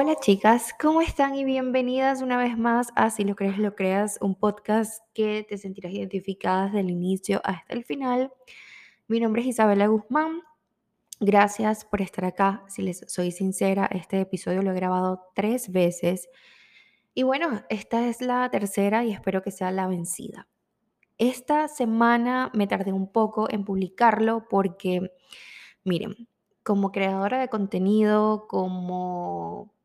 Hola chicas, ¿cómo están? Y bienvenidas una vez más a Si lo crees, lo creas, un podcast que te sentirás identificada desde el inicio hasta el final. Mi nombre es Isabela Guzmán. Gracias por estar acá. Si les soy sincera, este episodio lo he grabado tres veces. Y bueno, esta es la tercera y espero que sea la vencida. Esta semana me tardé un poco en publicarlo porque, miren, como creadora de contenido, como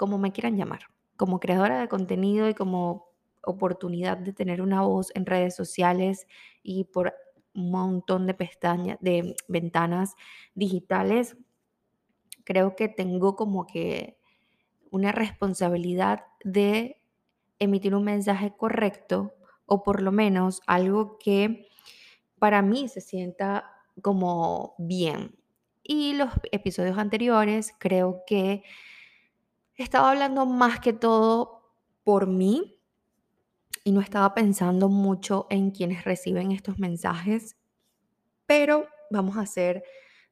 como me quieran llamar, como creadora de contenido y como oportunidad de tener una voz en redes sociales y por un montón de pestañas, de ventanas digitales, creo que tengo como que una responsabilidad de emitir un mensaje correcto o por lo menos algo que para mí se sienta como bien. Y los episodios anteriores creo que estaba hablando más que todo por mí y no estaba pensando mucho en quienes reciben estos mensajes, pero vamos a hacer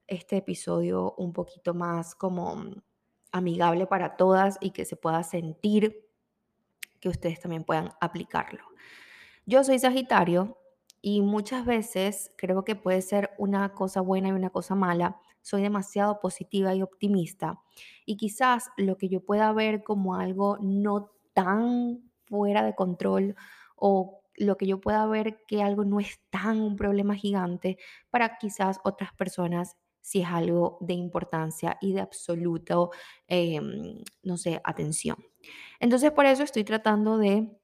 este episodio un poquito más como amigable para todas y que se pueda sentir que ustedes también puedan aplicarlo. Yo soy Sagitario y muchas veces creo que puede ser una cosa buena y una cosa mala soy demasiado positiva y optimista. Y quizás lo que yo pueda ver como algo no tan fuera de control o lo que yo pueda ver que algo no es tan un problema gigante, para quizás otras personas si es algo de importancia y de absoluto, em, no sé, atención. Entonces por eso estoy tratando de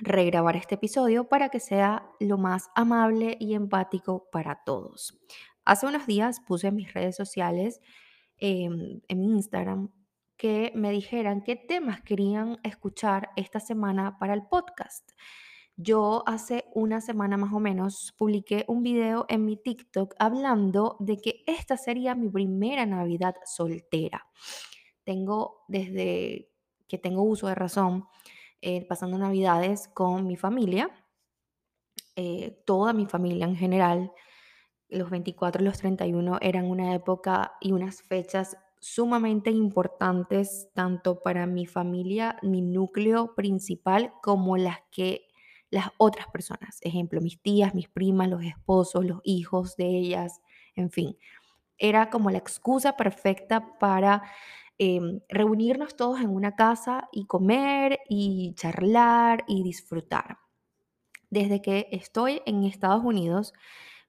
regrabar este episodio para que sea lo más amable y empático para todos. Hace unos días puse en mis redes sociales, em, en mi Instagram, que me dijeran qué temas querían escuchar esta semana para el podcast. Yo hace una semana más o menos publiqué un video en mi TikTok hablando de que esta sería mi primera Navidad soltera. Tengo desde que tengo uso de razón, eh, pasando Navidades con mi familia, eh, toda mi familia en general los 24 y los 31 eran una época y unas fechas sumamente importantes tanto para mi familia, mi núcleo principal, como las que las otras personas. Ejemplo, mis tías, mis primas, los esposos, los hijos de ellas, en fin. Era como la excusa perfecta para em, reunirnos todos en una casa y comer y charlar y disfrutar. Desde que estoy en Estados Unidos,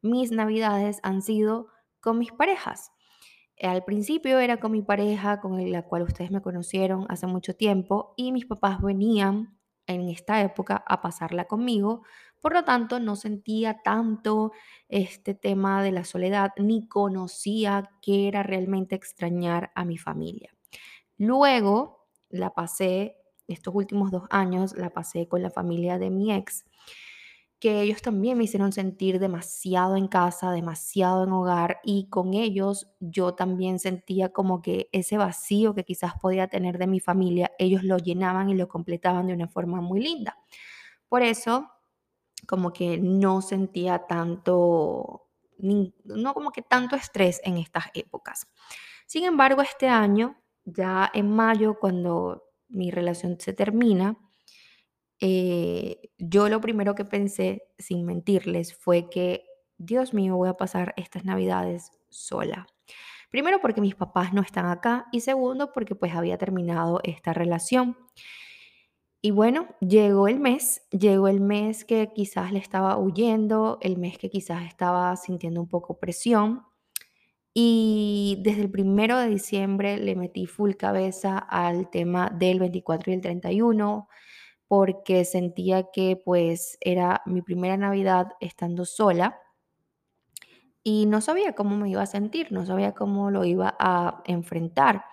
mis navidades han sido con mis parejas. Al principio era con mi pareja, con la cual ustedes me conocieron hace mucho tiempo, y mis papás venían en esta época a pasarla conmigo. Por lo tanto, no sentía tanto este tema de la soledad, ni conocía qué era realmente extrañar a mi familia. Luego la pasé, estos últimos dos años, la pasé con la familia de mi ex que ellos también me hicieron sentir demasiado en casa, demasiado en hogar y con ellos yo también sentía como que ese vacío que quizás podía tener de mi familia, ellos lo llenaban y lo completaban de una forma muy linda. Por eso, como que no sentía tanto, no como que tanto estrés en estas épocas. Sin embargo, este año, ya en mayo, cuando mi relación se termina, eh, yo lo primero que pensé, sin mentirles, fue que, Dios mío, voy a pasar estas navidades sola. Primero porque mis papás no están acá y segundo porque pues había terminado esta relación. Y bueno, llegó el mes, llegó el mes que quizás le estaba huyendo, el mes que quizás estaba sintiendo un poco presión. Y desde el primero de diciembre le metí full cabeza al tema del 24 y el 31 porque sentía que pues era mi primera Navidad estando sola y no sabía cómo me iba a sentir, no sabía cómo lo iba a enfrentar.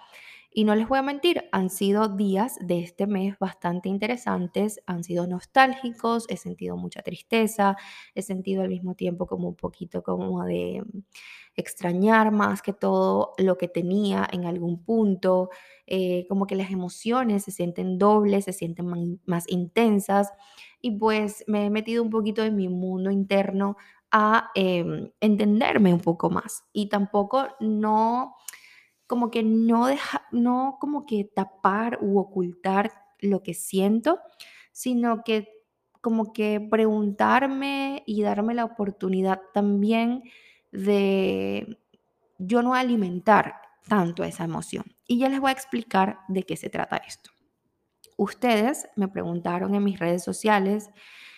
Y no les voy a mentir, han sido días de este mes bastante interesantes, han sido nostálgicos, he sentido mucha tristeza, he sentido al mismo tiempo como un poquito como de extrañar más que todo lo que tenía en algún punto, eh, como que las emociones se sienten dobles, se sienten más intensas. Y pues me he metido un poquito en mi mundo interno a em, entenderme un poco más. Y tampoco no como que no deja, no como que tapar u ocultar lo que siento, sino que como que preguntarme y darme la oportunidad también de yo no alimentar tanto esa emoción. Y ya les voy a explicar de qué se trata esto. Ustedes me preguntaron en mis redes sociales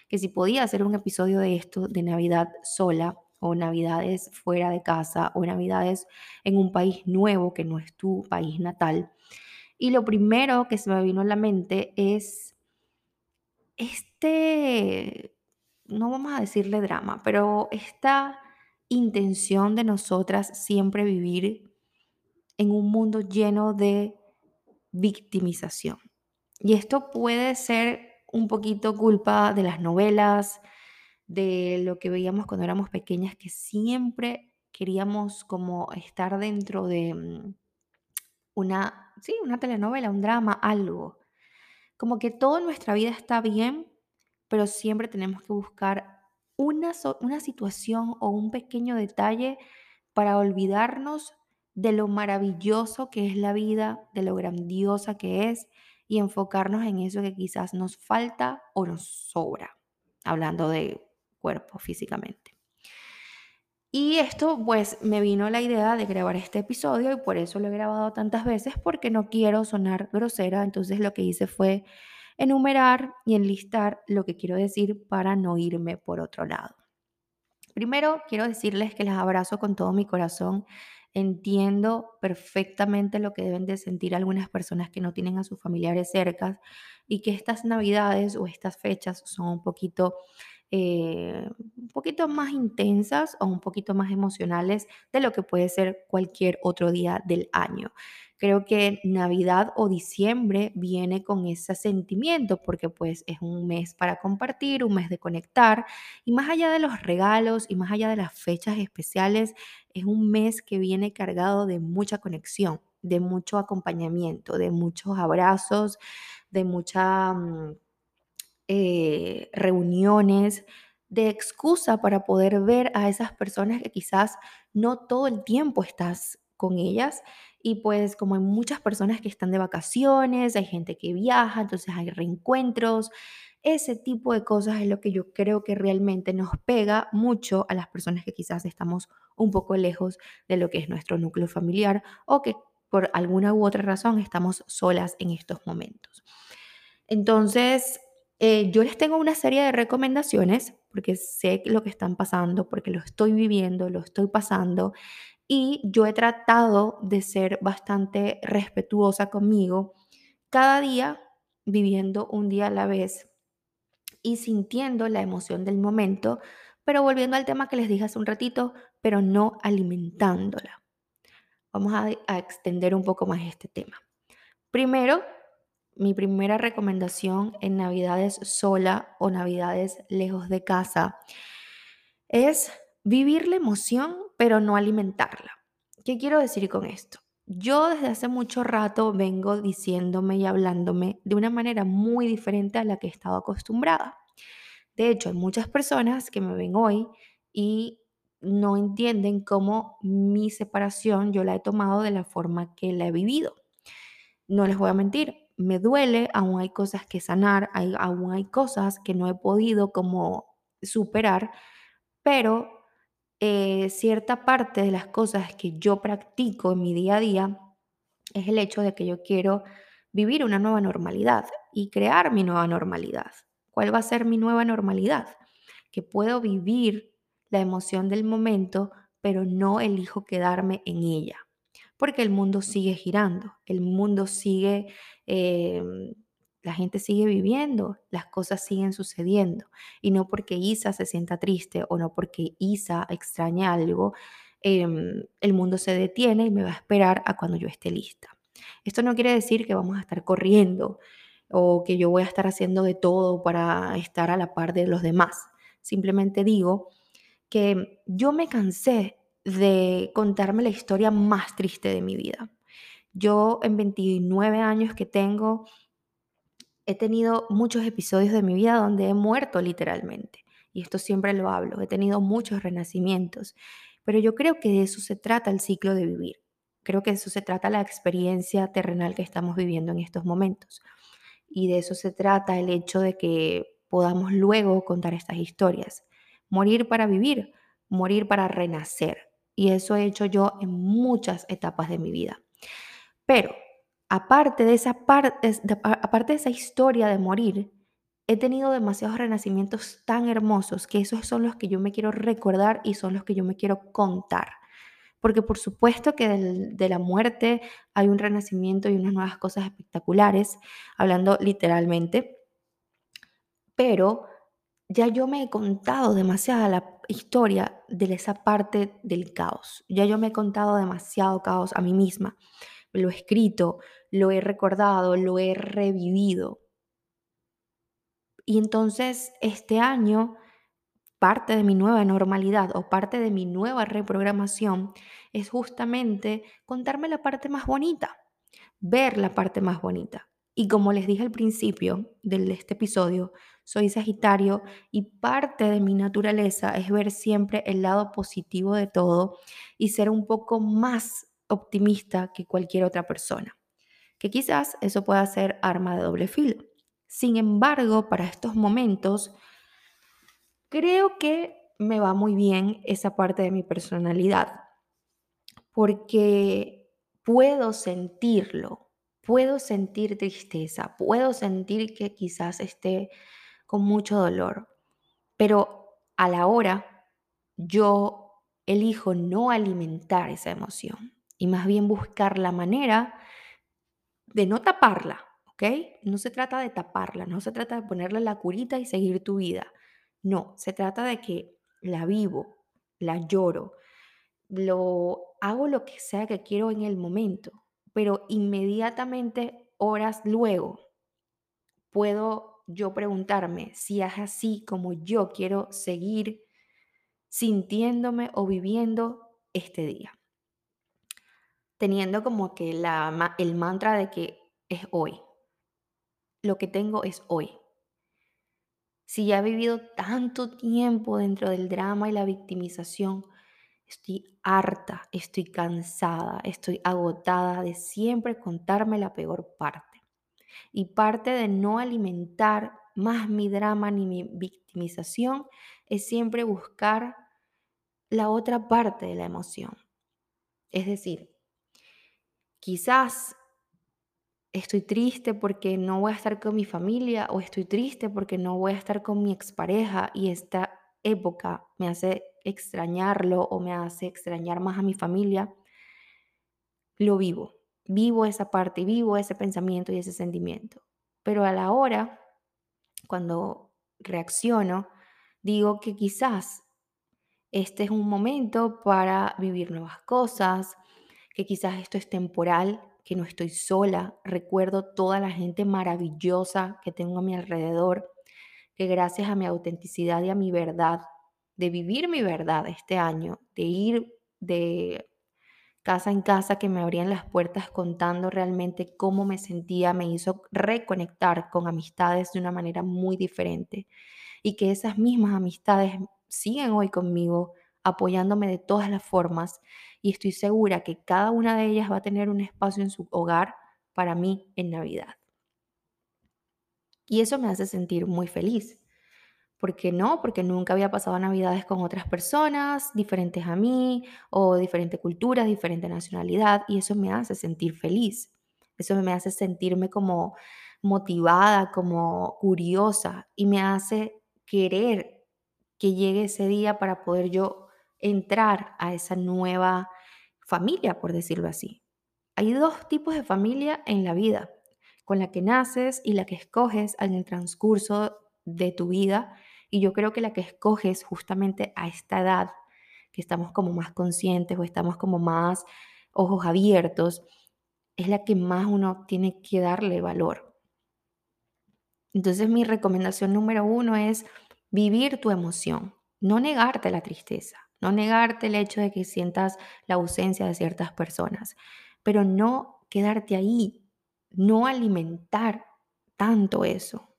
que si podía hacer un episodio de esto de Navidad sola o Navidades fuera de casa o Navidades en un país nuevo que no es tu país natal. Y lo primero que se me vino a la mente es este, no vamos a decirle drama, pero esta intención de nosotras siempre vivir en un mundo lleno de victimización. Y esto puede ser un poquito culpa de las novelas, de lo que veíamos cuando éramos pequeñas, que siempre queríamos como estar dentro de mm, una, sí, una telenovela, un drama, algo. Como que toda nuestra vida está bien, pero siempre tenemos que buscar una, una situación o un pequeño detalle para olvidarnos de lo maravilloso que es la vida, de lo grandiosa que es y enfocarnos en eso que quizás nos falta o nos sobra, hablando de cuerpo físicamente. Y esto pues me vino la idea de grabar este episodio y por eso lo he grabado tantas veces porque no quiero sonar grosera, entonces lo que hice fue enumerar y enlistar lo que quiero decir para no irme por otro lado. Primero, quiero decirles que les abrazo con todo mi corazón. Entiendo perfectamente lo que deben de sentir algunas personas que no tienen a sus familiares cerca y que estas navidades o estas fechas son un poquito eh, un poquito más intensas o un poquito más emocionales de lo que puede ser cualquier otro día del año. Creo que Navidad o diciembre viene con ese sentimiento porque pues es un mes para compartir, un mes de conectar y más allá de los regalos y más allá de las fechas especiales, es un mes que viene cargado de mucha conexión, de mucho acompañamiento, de muchos abrazos, de mucha... Mm, eh, reuniones, de excusa para poder ver a esas personas que quizás no todo el tiempo estás con ellas. Y pues como hay muchas personas que están de vacaciones, hay gente que viaja, entonces hay reencuentros. Ese tipo de cosas es lo que yo creo que realmente nos pega mucho a las personas que quizás estamos un poco lejos de lo que es nuestro núcleo familiar o que por alguna u otra razón estamos solas en estos momentos. Entonces, eh, yo les tengo una serie de recomendaciones porque sé lo que están pasando, porque lo estoy viviendo, lo estoy pasando y yo he tratado de ser bastante respetuosa conmigo cada día viviendo un día a la vez y sintiendo la emoción del momento, pero volviendo al tema que les dije hace un ratito, pero no alimentándola. Vamos a, a extender un poco más este tema. Primero, mi primera recomendación en Navidades sola o Navidades lejos de casa es vivir la emoción, pero no alimentarla. ¿Qué quiero decir con esto? Yo desde hace mucho rato vengo diciéndome y hablándome de una manera muy diferente a la que he estado acostumbrada. De hecho, hay muchas personas que me ven hoy y no entienden cómo mi separación yo la he tomado de la forma que la he vivido. No les voy a mentir, me duele, aún hay cosas que sanar, aún hay cosas que no he podido como superar, pero eh, cierta parte de las cosas que yo practico en mi día a día es el hecho de que yo quiero vivir una nueva normalidad y crear mi nueva normalidad. ¿Cuál va a ser mi nueva normalidad? Que puedo vivir la emoción del momento, pero no elijo quedarme en ella porque el mundo sigue girando, el mundo sigue, em, la gente sigue viviendo, las cosas siguen sucediendo. Y no porque Isa se sienta triste o no porque Isa extraña algo, em, el mundo se detiene y me va a esperar a cuando yo esté lista. Esto no quiere decir que vamos a estar corriendo o que yo voy a estar haciendo de todo para estar a la par de los demás. Simplemente digo que yo me cansé de contarme la historia más triste de mi vida. Yo en 29 años que tengo, he tenido muchos episodios de mi vida donde he muerto literalmente. Y esto siempre lo hablo. He tenido muchos renacimientos. Pero yo creo que de eso se trata el ciclo de vivir. Creo que eso se trata la experiencia terrenal que estamos viviendo en estos momentos. Y de eso se trata el hecho de que podamos luego contar estas historias. Morir para vivir, morir para renacer. Y eso he hecho yo en muchas etapas de mi vida. Pero aparte de esa parte, aparte de esa historia de morir, he tenido demasiados renacimientos tan hermosos que esos son los que yo me quiero recordar y son los que yo me quiero contar. Porque por supuesto que de la muerte hay un renacimiento y unas nuevas cosas espectaculares, hablando literalmente, pero ya yo me he contado demasiada la historia de esa parte del caos. Ya yo me he contado demasiado caos a mí misma. Lo he escrito, lo he recordado, lo he revivido. Y entonces este año, parte de mi nueva normalidad o parte de mi nueva reprogramación es justamente contarme la parte más bonita, ver la parte más bonita. Y como les dije al principio de este episodio, soy Sagitario y parte de mi naturaleza es ver siempre el lado positivo de todo y ser un poco más optimista que cualquier otra persona. Que quizás eso pueda ser arma de doble filo. Sin embargo, para estos momentos, creo que me va muy bien esa parte de mi personalidad, porque puedo sentirlo, puedo sentir tristeza, puedo sentir que quizás esté con mucho dolor. Pero a la hora yo elijo no alimentar esa emoción y más bien buscar la manera de no taparla, ¿ok? No se trata de taparla, no se trata de ponerle la curita y seguir tu vida. No, se trata de que la vivo, la lloro, lo hago lo que sea que quiero en el momento, pero inmediatamente horas luego puedo yo preguntarme si es así como yo quiero seguir sintiéndome o viviendo este día. Teniendo como que el mantra de que es hoy. Lo que tengo es hoy. Si ya he vivido tanto tiempo dentro del drama y la victimización, estoy harta, estoy cansada, estoy agotada de siempre contarme la peor parte. Y parte de no alimentar más mi drama ni mi victimización es siempre buscar la otra parte de la emoción. Es decir, quizás estoy triste porque no voy a estar con mi familia o estoy triste porque no voy a estar con mi expareja y esta época me hace extrañarlo o me hace extrañar más a mi familia, lo vivo vivo esa parte, vivo ese pensamiento y ese sentimiento. Pero a la hora, cuando reacciono, digo que quizás este es un momento para vivir nuevas cosas, que quizás esto es temporal, que no estoy sola. Recuerdo toda la gente maravillosa que tengo a mi alrededor, que gracias a mi autenticidad y a mi verdad, de vivir mi verdad este año, de ir de casa en casa que me abrían las puertas contando realmente cómo me sentía, me hizo reconectar con amistades de una manera muy diferente y que esas mismas amistades siguen hoy conmigo apoyándome de todas las formas y estoy segura que cada una de ellas va a tener un espacio en su hogar para mí en Navidad. Y eso me hace sentir muy feliz. ¿Por qué no? Porque nunca había pasado navidades con otras personas diferentes a mí o diferente cultura, diferente nacionalidad y eso me hace sentir feliz. Eso me hace sentirme como motivada, como curiosa y me hace querer que llegue ese día para poder yo entrar a esa nueva familia, por decirlo así. Hay dos tipos de familia en la vida, con la que naces y la que escoges en el transcurso de tu vida y yo creo que la que escoges justamente a esta edad, que estamos como más conscientes o estamos como más ojos abiertos, es la que más uno tiene que darle valor. Entonces mi recomendación número uno es vivir tu emoción, no negarte la tristeza, no negarte el hecho de que sientas la ausencia de ciertas personas, pero no quedarte ahí, no alimentar tanto eso.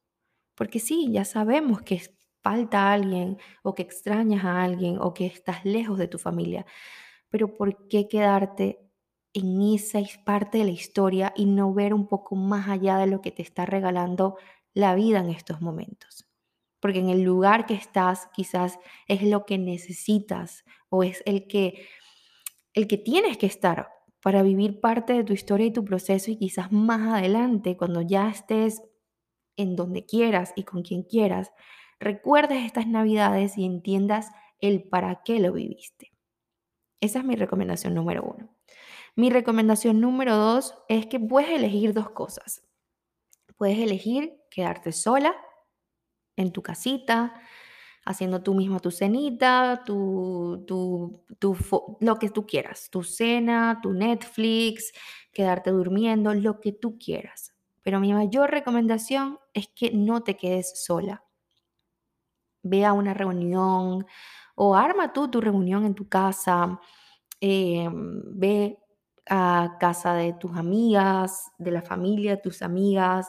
Porque sí, ya sabemos que falta a alguien o que extrañas a alguien o que estás lejos de tu familia. Pero ¿por qué quedarte en esa parte de la historia y no ver un poco más allá de lo que te está regalando la vida en estos momentos. Porque en el lugar que estás quizás es lo que necesitas o es el que, el que tienes que estar para vivir parte de tu historia y tu proceso y quizás más adelante, cuando ya estés en donde quieras y con quien quieras, recuerdes estas navidades y entiendas el para qué lo viviste. Esa es mi recomendación número uno. Mi recomendación número dos es que puedes elegir dos cosas. Puedes elegir quedarte sola en tu casita, haciendo tú misma tu cenita, tu, tu, tu, lo que tú quieras, tu cena, tu Netflix, quedarte durmiendo, lo que tú quieras. Pero mi mayor recomendación es que no te quedes sola. Ve a una reunión o arma tú tu reunión en tu casa. Em, ve a casa de tus amigas, de la familia tus amigas.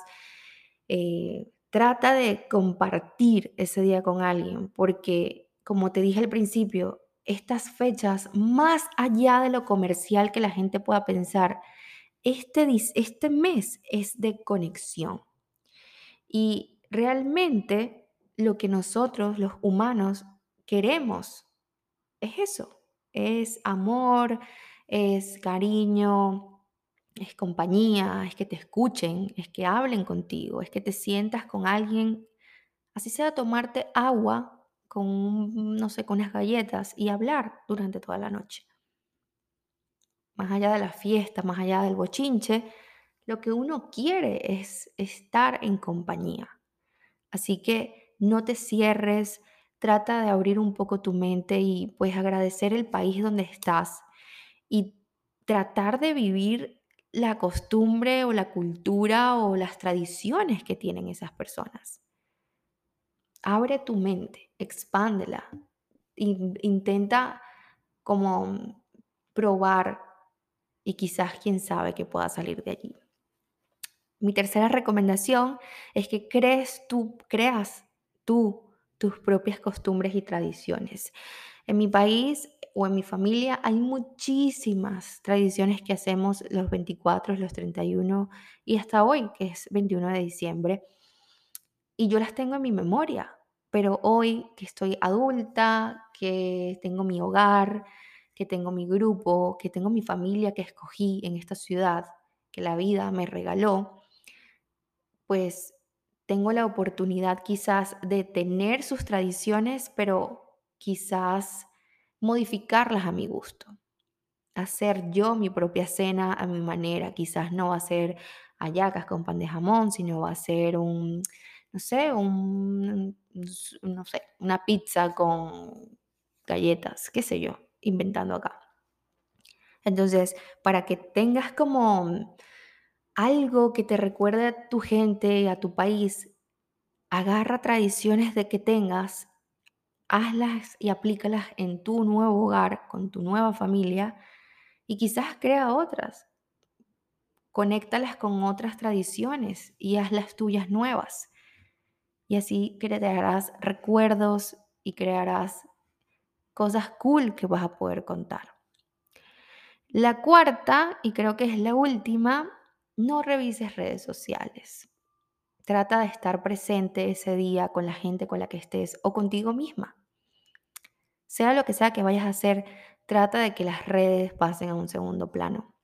Eh, trata de compartir ese día con alguien, porque como te dije al principio, estas fechas, más allá de lo comercial que la gente pueda pensar, este, este mes es de conexión. Y realmente lo que nosotros, los humanos, queremos es eso, es amor, es cariño, es compañía, es que te escuchen, es que hablen contigo, es que te sientas con alguien, así sea tomarte agua con, no sé, con unas galletas y hablar durante toda la noche más allá de la fiesta, más allá del bochinche, lo que uno quiere es estar en compañía. Así que no te cierres, trata de abrir un poco tu mente y pues agradecer el país donde estás y tratar de vivir la costumbre o la cultura o las tradiciones que tienen esas personas. Abre tu mente, expándela, intenta como probar y quizás quién sabe que pueda salir de allí. Mi tercera recomendación es que crees tú, creas tus propias costumbres y tradiciones. En mi país o en mi familia hay muchísimas tradiciones que hacemos los 24, los 31 y hasta hoy, que es 21 de diciembre. Y yo las tengo en mi memoria, pero hoy que estoy adulta, que tengo mi hogar, que tengo mi grupo, que tengo mi familia que escogí en esta ciudad, que la vida me regaló, pues tengo la oportunidad quizás de tener sus tradiciones, pero quizás modificarlas a mi gusto. Hacer yo mi propia cena a mi manera. Quizás no va a ser hallacas con pan de jamón, sino va a ser un, no sé, un, no sé, una pizza con galletas, qué sé yo inventando acá. Entonces, para que tengas como algo que te recuerde a tu gente, a tu país, agarra tradiciones de que tengas, hazlas y aplícalas en tu nuevo hogar, con tu nueva familia y quizás crea otras. Conéctalas con otras tradiciones y hazlas tuyas nuevas. Y así crearás recuerdos y crearás cosas cool que vas a poder contar. La cuarta, y creo que es la última, no revises redes sociales. Trata de estar presente ese día con la gente con la que estés o contigo misma. Sea lo que sea que vayas a hacer, trata de que las redes pasen a un segundo plano.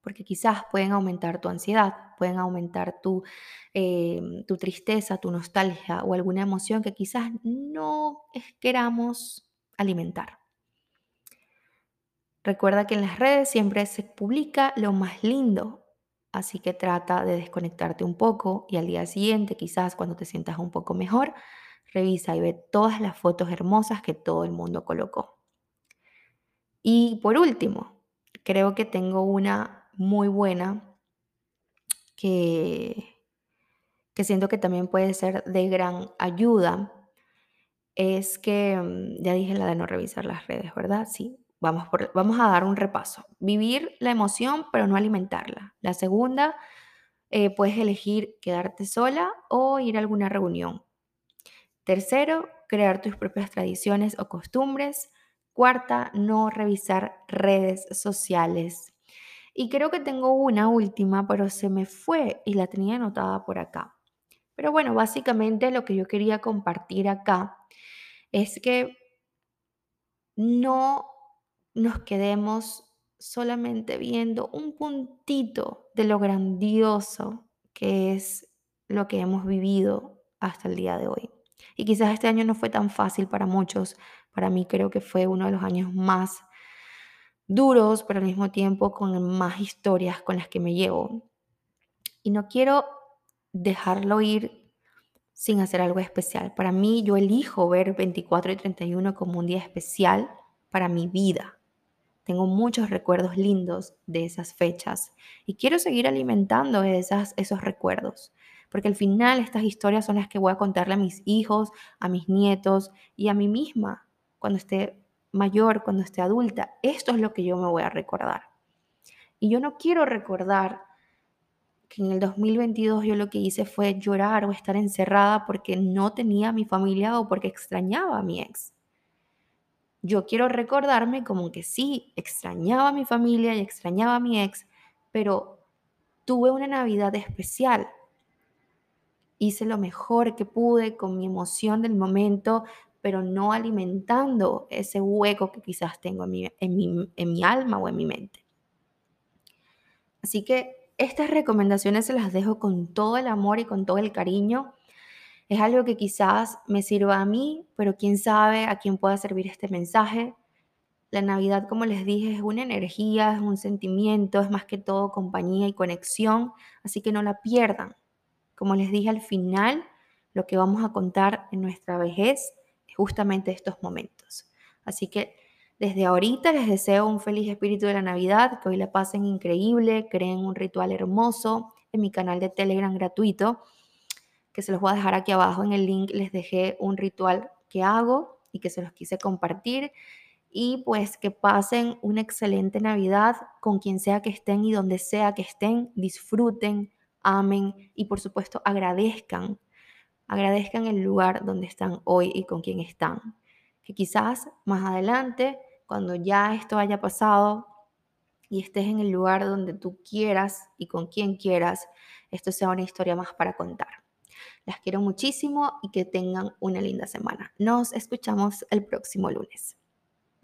Porque quizás pueden aumentar tu ansiedad, pueden aumentar tu, eh, tu tristeza, tu nostalgia o alguna emoción que quizás no queramos alimentar. Recuerda que en las redes siempre se publica lo más lindo, así que trata de desconectarte un poco y al día siguiente, quizás cuando te sientas un poco mejor, revisa y ve todas las fotos hermosas que todo el mundo colocó. Y por último, creo que tengo una muy buena que, que siento que también puede ser de gran ayuda es que, mm, ya dije la de no revisar las redes, ¿verdad? Sí, vamos, vamos a dar un repaso. Vivir la emoción, pero no alimentarla. La segunda, eh, puedes elegir quedarte sola o ir a alguna reunión. Tercero, crear tus propias tradiciones o costumbres. Cuarta, no revisar redes sociales. Y creo que tengo una última, pero se me fue y la tenía anotada por acá. Pero bueno, básicamente lo que yo quería compartir acá es que no nos quedemos solamente viendo un puntito de lo grandioso que es lo que hemos vivido hasta el día de hoy. Y quizás este año no fue tan fácil para muchos, para mí creo que fue uno de los años más duros, pero al mismo tiempo con más historias con las que me llevo. Y no quiero dejarlo ir sin hacer algo especial. Para mí yo elijo ver 24 y 31 como un día especial para mi vida. Tengo muchos recuerdos lindos de esas fechas y quiero seguir alimentando esas, esos recuerdos, porque al final estas historias son las que voy a contarle a mis hijos, a mis nietos y a mí misma cuando esté mayor, cuando esté adulta. Esto es lo que yo me voy a recordar. Y yo no quiero recordar que en el 2022 yo lo que hice fue llorar o estar encerrada porque no tenía a mi familia o porque extrañaba a mi ex yo quiero recordarme como que sí, extrañaba mi familia y extrañaba a mi ex, pero tuve una Navidad especial. Hice lo mejor que pude con mi emoción del momento, pero no alimentando ese hueco que quizás tengo en mi, en mi, en mi alma o en mi mente. Así que estas recomendaciones se las dejo con todo el amor y con todo el cariño es algo que quizás me sirva a mí, pero quién sabe a quién pueda servir este mensaje. La Navidad, como les dije, es una energía, es un sentimiento, es más que todo compañía y conexión, así que no la pierdan. Como les dije al final, lo que vamos a contar en nuestra vejez es justamente estos momentos. Así que desde ahorita les deseo un feliz espíritu de la Navidad, que hoy la pasen increíble, creen un ritual hermoso en mi canal de Telegram gratuito que se los voy a dejar aquí abajo en el link, les dejé un ritual que hago y que se los quise compartir. Y pues que pasen una excelente Navidad con quien sea que estén y donde sea que estén, disfruten, amen y por supuesto agradezcan. Agradezcan el lugar donde están hoy y con quien están. Que quizás más adelante, cuando ya esto haya pasado y estés en el lugar donde tú quieras y con quien quieras, esto sea una historia más para contar. Las quiero muchísimo y que tengan una linda semana. Nos escuchamos el próximo lunes.